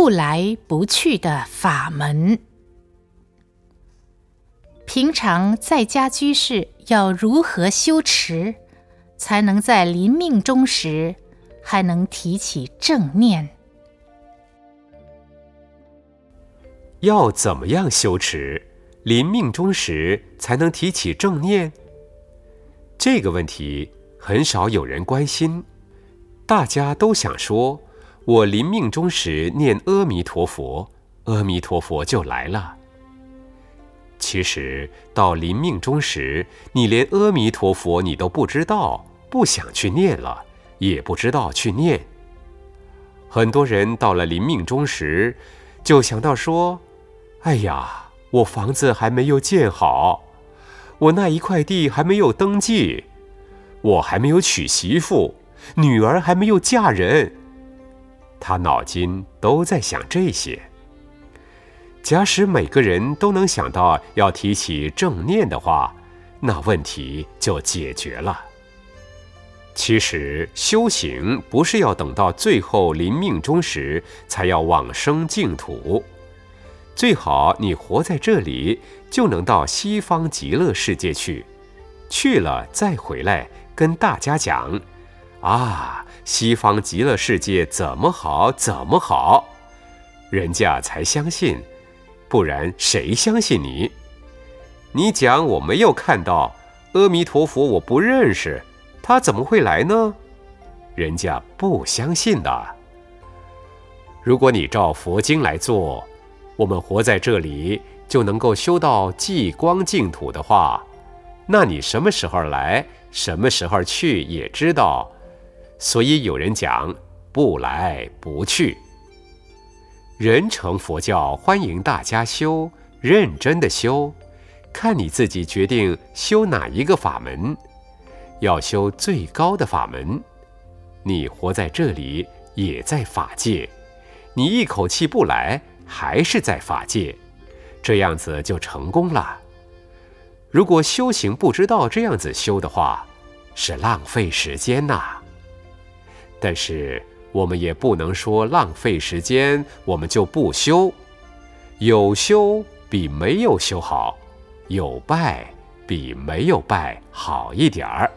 不来不去的法门。平常在家居士要如何修持，才能在临命终时还能提起正念？要怎么样修持，临命终时才能提起正念？这个问题很少有人关心，大家都想说：“我临命终时念阿弥陀佛，阿弥陀佛就来了。”其实到临命终时，你连阿弥陀佛你都不知道，不想去念了，也不知道去念。很多人到了临命终时，就想到说。哎呀，我房子还没有建好，我那一块地还没有登记，我还没有娶媳妇，女儿还没有嫁人。他脑筋都在想这些。假使每个人都能想到要提起正念的话，那问题就解决了。其实修行不是要等到最后临命终时才要往生净土。最好你活在这里，就能到西方极乐世界去，去了再回来跟大家讲，啊，西方极乐世界怎么好怎么好，人家才相信，不然谁相信你？你讲我没有看到阿弥陀佛，我不认识，他怎么会来呢？人家不相信的。如果你照佛经来做。我们活在这里就能够修到极光净土的话，那你什么时候来，什么时候去也知道。所以有人讲不来不去。人成佛教欢迎大家修，认真的修，看你自己决定修哪一个法门。要修最高的法门，你活在这里也在法界，你一口气不来。还是在法界，这样子就成功了。如果修行不知道这样子修的话，是浪费时间呐。但是我们也不能说浪费时间，我们就不修。有修比没有修好，有拜比没有拜好一点儿。